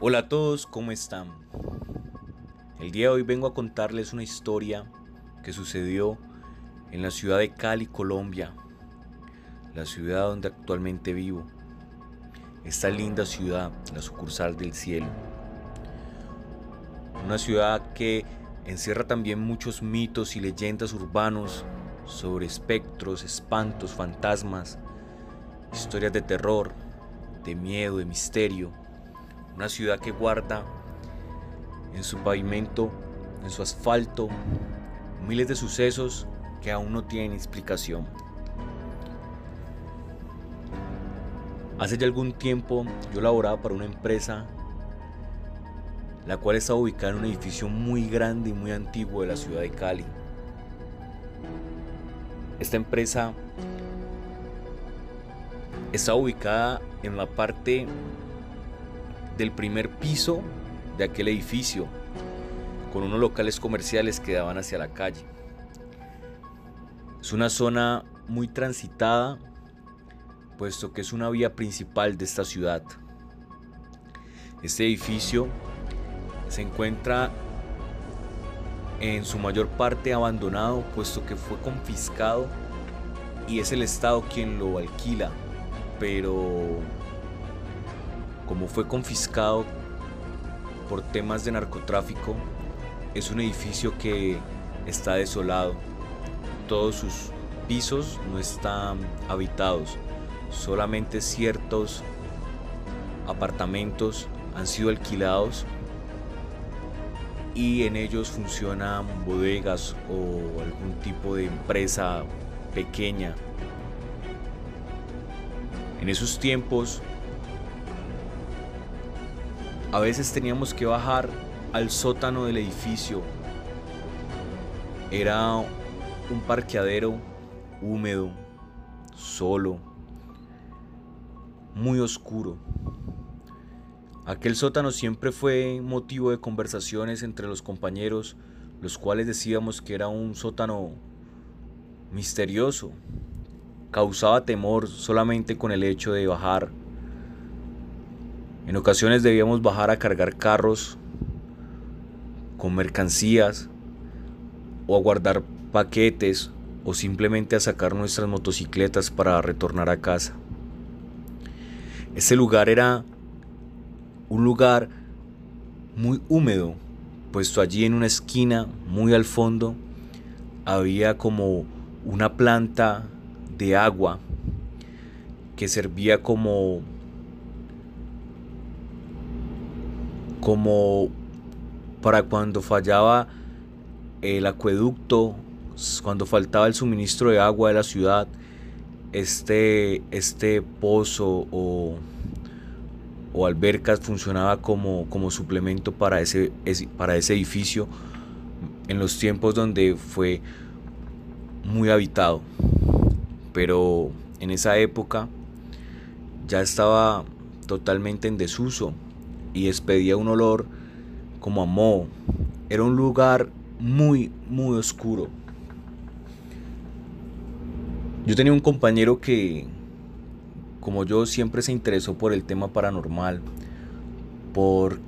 Hola a todos, ¿cómo están? El día de hoy vengo a contarles una historia que sucedió en la ciudad de Cali, Colombia, la ciudad donde actualmente vivo. Esta linda ciudad, la sucursal del cielo. Una ciudad que encierra también muchos mitos y leyendas urbanos sobre espectros, espantos, fantasmas, historias de terror, de miedo, de misterio una ciudad que guarda en su pavimento, en su asfalto, miles de sucesos que aún no tienen explicación. Hace ya algún tiempo yo laboraba para una empresa la cual estaba ubicada en un edificio muy grande y muy antiguo de la ciudad de Cali. Esta empresa está ubicada en la parte del primer piso de aquel edificio, con unos locales comerciales que daban hacia la calle. Es una zona muy transitada, puesto que es una vía principal de esta ciudad. Este edificio se encuentra en su mayor parte abandonado, puesto que fue confiscado y es el Estado quien lo alquila, pero como fue confiscado por temas de narcotráfico, es un edificio que está desolado. Todos sus pisos no están habitados, solamente ciertos apartamentos han sido alquilados y en ellos funcionan bodegas o algún tipo de empresa pequeña. En esos tiempos a veces teníamos que bajar al sótano del edificio. Era un parqueadero húmedo, solo, muy oscuro. Aquel sótano siempre fue motivo de conversaciones entre los compañeros, los cuales decíamos que era un sótano misterioso. Causaba temor solamente con el hecho de bajar en ocasiones debíamos bajar a cargar carros con mercancías o a guardar paquetes o simplemente a sacar nuestras motocicletas para retornar a casa. Ese lugar era un lugar muy húmedo, puesto allí en una esquina, muy al fondo, había como una planta de agua que servía como como para cuando fallaba el acueducto, cuando faltaba el suministro de agua de la ciudad, este, este pozo o, o albercas funcionaba como, como suplemento para ese, para ese edificio en los tiempos donde fue muy habitado. Pero en esa época ya estaba totalmente en desuso y despedía un olor como a moho. Era un lugar muy, muy oscuro. Yo tenía un compañero que, como yo, siempre se interesó por el tema paranormal, por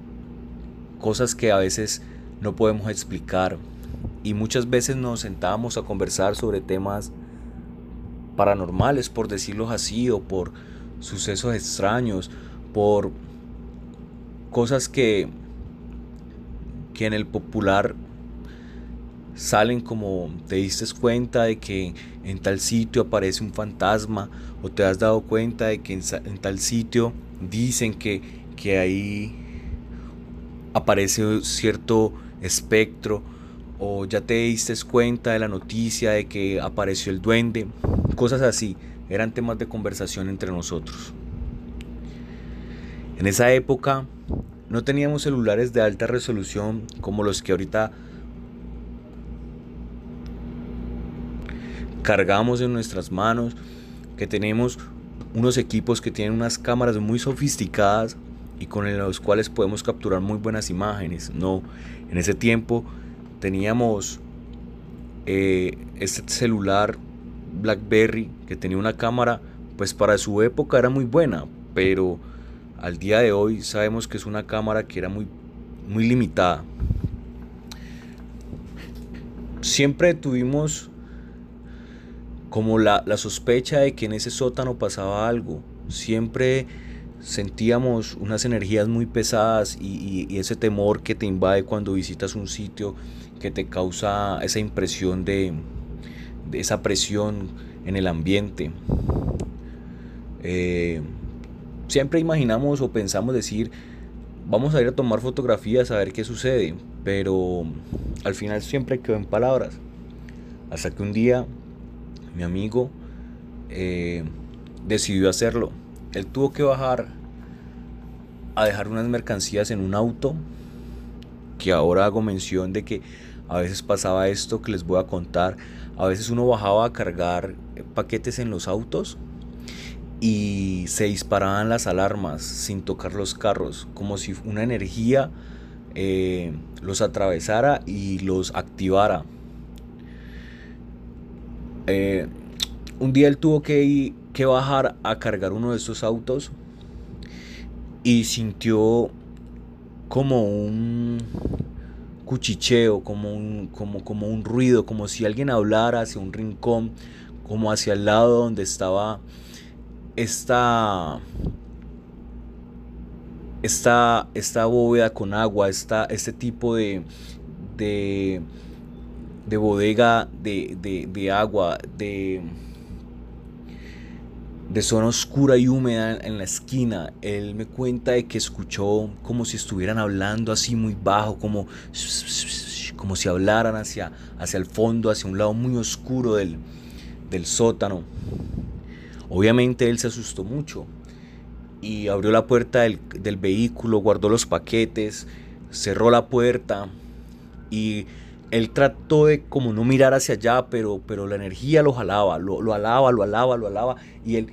cosas que a veces no podemos explicar. Y muchas veces nos sentábamos a conversar sobre temas paranormales, por decirlo así, o por sucesos extraños, por cosas que, que en el popular salen como te diste cuenta de que en tal sitio aparece un fantasma o te has dado cuenta de que en, tal sitio dicen que, que ahí aparece cierto espectro o ya te diste cuenta de la noticia de que apareció el duende, cosas así, eran temas de conversación entre nosotros. En esa época no teníamos celulares de alta resolución como los que ahorita cargamos en nuestras manos, que tenemos unos equipos que tienen unas cámaras muy sofisticadas y con los cuales podemos capturar muy buenas imágenes. No, en ese tiempo teníamos eh, este celular BlackBerry que tenía una cámara, pues para su época era muy buena, pero al día de hoy sabemos que es una cámara que era muy, muy limitada. Siempre tuvimos como la, sospecha de que en ese sótano pasaba algo. Siempre sentíamos unas energías muy pesadas y, ese temor que te invade cuando visitas un sitio que te causa esa impresión de, esa presión en el ambiente. Eh, siempre imaginamos o pensamos decir, vamos a ir a tomar fotografías a ver qué sucede, pero al final siempre quedó en palabras. Hasta que un día mi amigo eh, decidió hacerlo. Él tuvo que bajar a dejar unas mercancías en un auto, que ahora hago mención de que a veces pasaba esto que les voy a contar. A veces uno bajaba a cargar paquetes en los autos y se disparaban las alarmas sin tocar los carros, como si una energía eh, los atravesara y los activara. Eh, un día él tuvo que, que bajar a cargar uno de estos autos y sintió como un cuchicheo, como un, como, como un ruido, como si alguien hablara hacia un rincón, como hacia el lado donde estaba esta, esta, esta bóveda con agua, esta, este tipo de, de, de bodega de, de, de, agua, de, de zona oscura y húmeda en la esquina. Él me cuenta de que escuchó como si estuvieran hablando así muy bajo, como, como si hablaran hacia, hacia el fondo, hacia un lado muy oscuro del, del sótano. Obviamente él se asustó mucho y abrió la puerta del, vehículo, guardó los paquetes, cerró la puerta y él trató de como no mirar hacia allá, pero, pero la energía lo jalaba, lo, lo alaba, lo alaba, lo alaba y él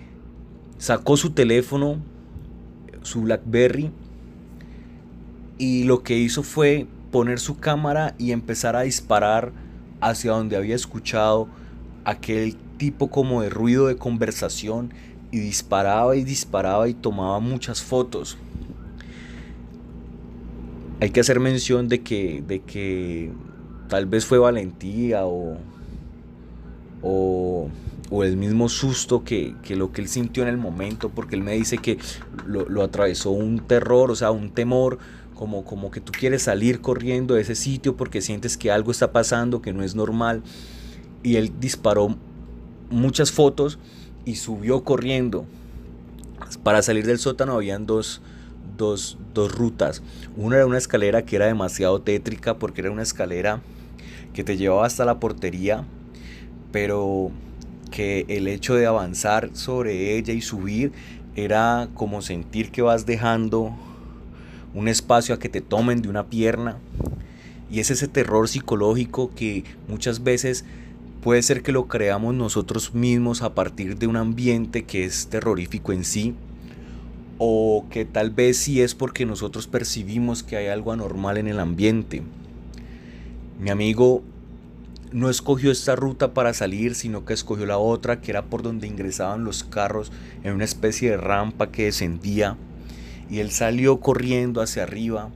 sacó su teléfono, su Blackberry y lo que hizo fue poner su cámara y empezar a disparar hacia donde había escuchado aquel tipo como de ruido de conversación y disparaba y disparaba y tomaba muchas fotos. Hay que hacer mención de que, de que tal vez fue valentía o, o, el mismo susto que, lo que él sintió en el momento, porque él me dice que lo, atravesó un terror, o sea, un temor, como, como que tú quieres salir corriendo de ese sitio porque sientes que algo está pasando, que no es normal. Y él disparó muchas fotos y subió corriendo. Para salir del sótano habían dos, dos, dos rutas. Una era una escalera que era demasiado tétrica porque era una escalera que te llevaba hasta la portería, pero que el hecho de avanzar sobre ella y subir era como sentir que vas dejando un espacio a que te tomen de una pierna. Y es ese terror psicológico que muchas veces Puede ser que lo creamos nosotros mismos a partir de un ambiente que es terrorífico en sí, o que tal vez sí es porque nosotros percibimos que hay algo anormal en el ambiente. Mi amigo no escogió esta ruta para salir, sino que escogió la otra, que era por donde ingresaban los carros en una especie de rampa que descendía. Y él salió corriendo hacia arriba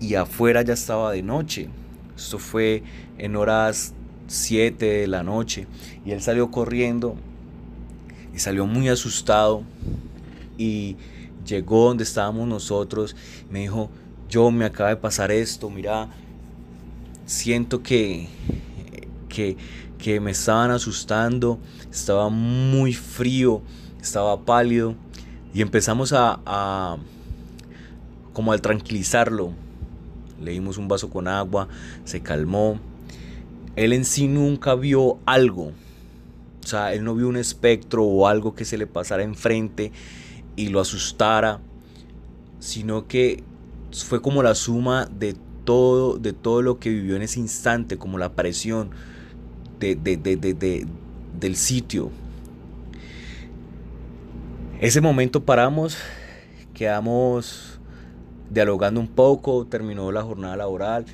y afuera ya estaba de noche. Esto fue en horas 7 de la noche y él salió corriendo y salió muy asustado y llegó donde estábamos nosotros me dijo yo me acaba de pasar esto mira siento que que, que me estaban asustando estaba muy frío estaba pálido y empezamos a, a como al tranquilizarlo. Le dimos un vaso con agua se calmó él en sí nunca vio algo. O sea, él no vio un espectro o algo que se le pasara enfrente y lo asustara, sino que fue como la suma de todo, de todo lo que vivió en ese instante, como la presión de, del sitio. Ese momento paramos, quedamos dialogando un poco, terminó la jornada laboral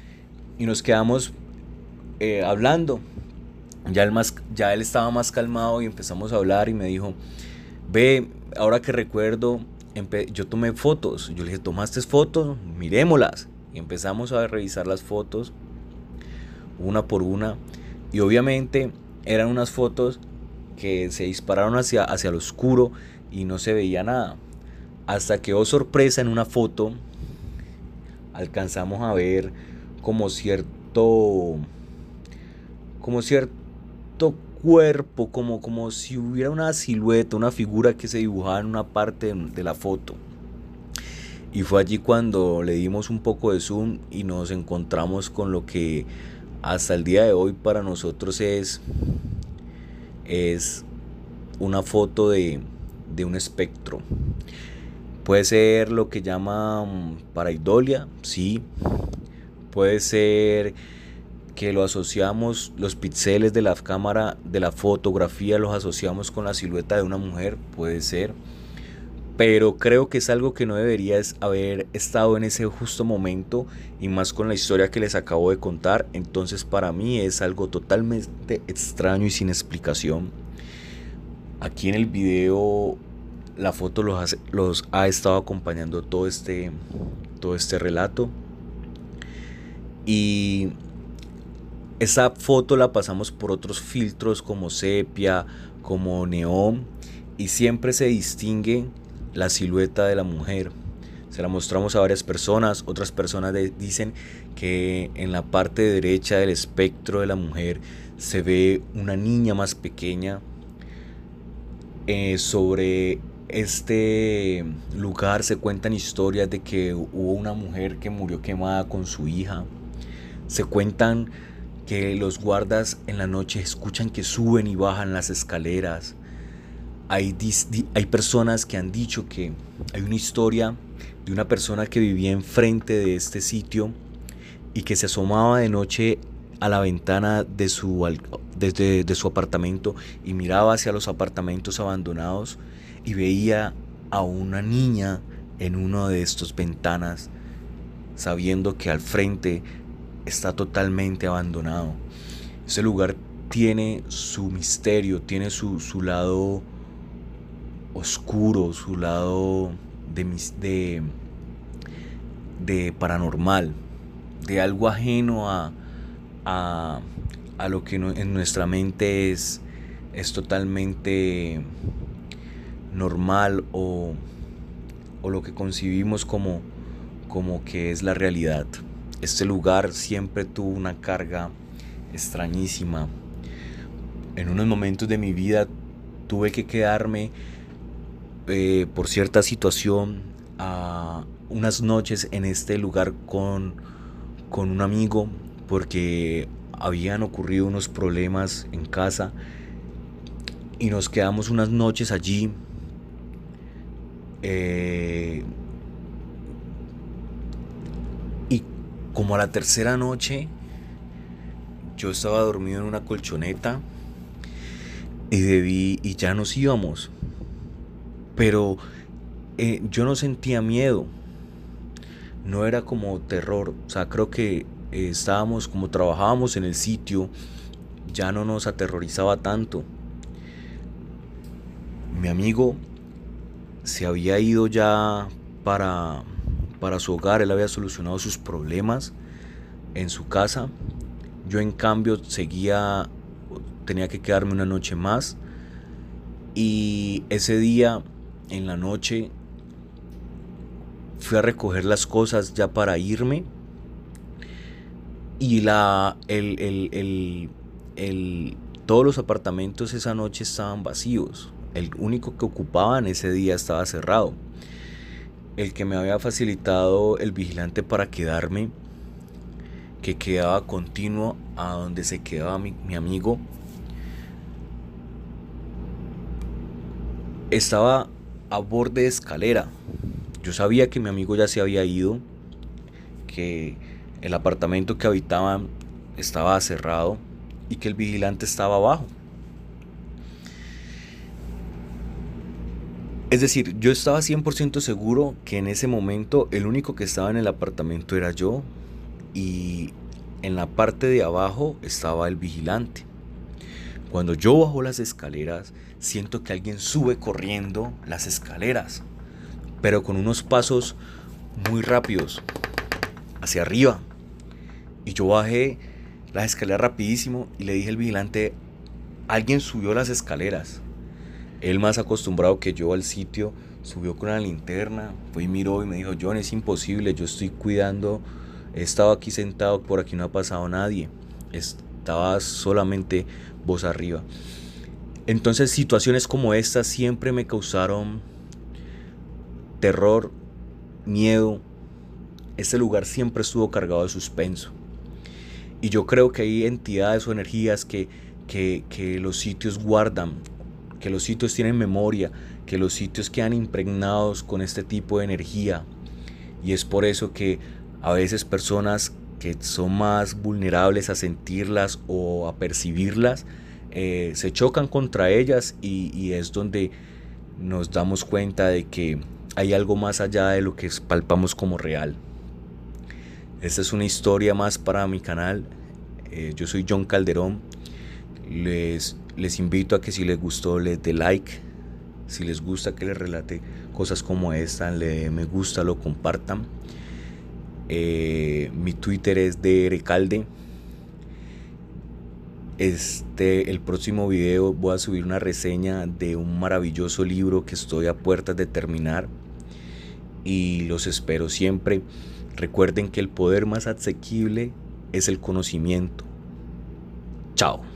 y nos quedamos eh, hablando. Ya él, más, ya él estaba más calmado y empezamos a hablar y me dijo, ve, ahora que recuerdo, yo tomé fotos. Yo le dije, ¿tomaste fotos? Miremoslas. Y empezamos a revisar las fotos una por una. Y obviamente eran unas fotos que se dispararon hacia, hacia el oscuro y no se veía nada. Hasta que, oh sorpresa, en una foto alcanzamos a ver como cierto como cierto cuerpo, como, como si hubiera una silueta, una figura que se dibujaba en una parte de la foto. Y fue allí cuando le dimos un poco de zoom y nos encontramos con lo que hasta el día de hoy para nosotros es, es una foto de, de un espectro. Puede ser lo que llaman paraidolia, sí. Puede ser que lo asociamos, los píxeles de la cámara, de la fotografía, los asociamos con la silueta de una mujer, puede ser. Pero creo que es algo que no debería haber estado en ese justo momento y más con la historia que les acabo de contar. Entonces para mí es algo totalmente extraño y sin explicación. Aquí en el video la foto los, los ha estado acompañando todo este, todo este relato. Y esa foto la pasamos por otros filtros como sepia, como neón. Y siempre se distingue la silueta de la mujer. Se la mostramos a varias personas. Otras personas dicen que en la parte derecha del espectro de la mujer se ve una niña más pequeña. Eh, sobre este lugar se cuentan historias de que hubo una mujer que murió quemada con su hija. Se cuentan que los guardas en la noche escuchan que suben y bajan las escaleras. Hay, hay personas que han dicho que hay una historia de una persona que vivía enfrente de este sitio y que se asomaba de noche a la ventana de su, desde de su apartamento y miraba hacia los apartamentos abandonados y veía a una niña en una de estas ventanas, sabiendo que al frente está totalmente abandonado. Ese lugar tiene su misterio, tiene su, lado oscuro, su lado de, de, de paranormal, de algo ajeno a, a, a lo que en nuestra mente es, es totalmente normal o, o lo que concibimos como, como que es la realidad. Este lugar siempre tuvo una carga extrañísima. En unos momentos de mi vida tuve que quedarme eh, por cierta situación a unas noches en este lugar con, con un amigo porque habían ocurrido unos problemas en casa y nos quedamos unas noches allí eh, y como a la tercera noche, yo estaba dormido en una colchoneta y debí y ya nos íbamos. Pero eh, yo no sentía miedo. No era como terror. O sea, creo que eh, estábamos como trabajábamos en el sitio, ya no nos aterrorizaba tanto. Mi amigo se había ido ya para, para su hogar, él había solucionado sus problemas en su casa. Yo en cambio seguía, tenía que quedarme una noche más. Y ese día, en la noche, fui a recoger las cosas ya para irme. Y la, el, el, el, todos los apartamentos esa noche estaban vacíos. El único que ocupaba en ese día estaba cerrado. El que me había facilitado el vigilante para quedarme, que quedaba continuo a donde se quedaba mi, amigo, estaba a borde de escalera. Yo sabía que mi amigo ya se había ido, que el apartamento que habitaban estaba cerrado y que el vigilante estaba abajo. Es decir, yo estaba 100% seguro que en ese momento el único que estaba en el apartamento era yo y en la parte de abajo estaba el vigilante. Cuando yo bajo las escaleras, siento que alguien sube corriendo las escaleras. pero con unos pasos muy rápidos hacia arriba. Y yo bajé las escaleras rapidísimo y le dije al vigilante, alguien subió las escaleras. Él más acostumbrado que yo al sitio, subió con la linterna, fue y miró y me dijo, John, es imposible, yo estoy cuidando, he estado aquí sentado, por aquí no ha pasado nadie, estaba solamente voz arriba. Entonces situaciones como estas siempre me causaron terror, miedo. Este lugar siempre estuvo cargado de suspenso. Y yo creo que hay entidades o energías que, que los sitios guardan, que los sitios tienen memoria, que los sitios quedan impregnados con este tipo de energía. Y es por eso que a veces personas que son más vulnerables a sentirlas o a percibirlas, eh, se chocan contra ellas y, es donde nos damos cuenta de que hay algo más allá de lo que palpamos como real. Esta es una historia más para mi canal. Eh, yo soy John Calderón. Les, les invito a que si les gustó les dé like. Si les gusta que les relate cosas como esta, le me gusta, lo compartan. Eh, mi Twitter es de Calde. Este, el próximo video voy a subir una reseña de un maravilloso libro que estoy a puertas de terminar y los espero siempre. Recuerden que el poder más asequible es el conocimiento. Chao.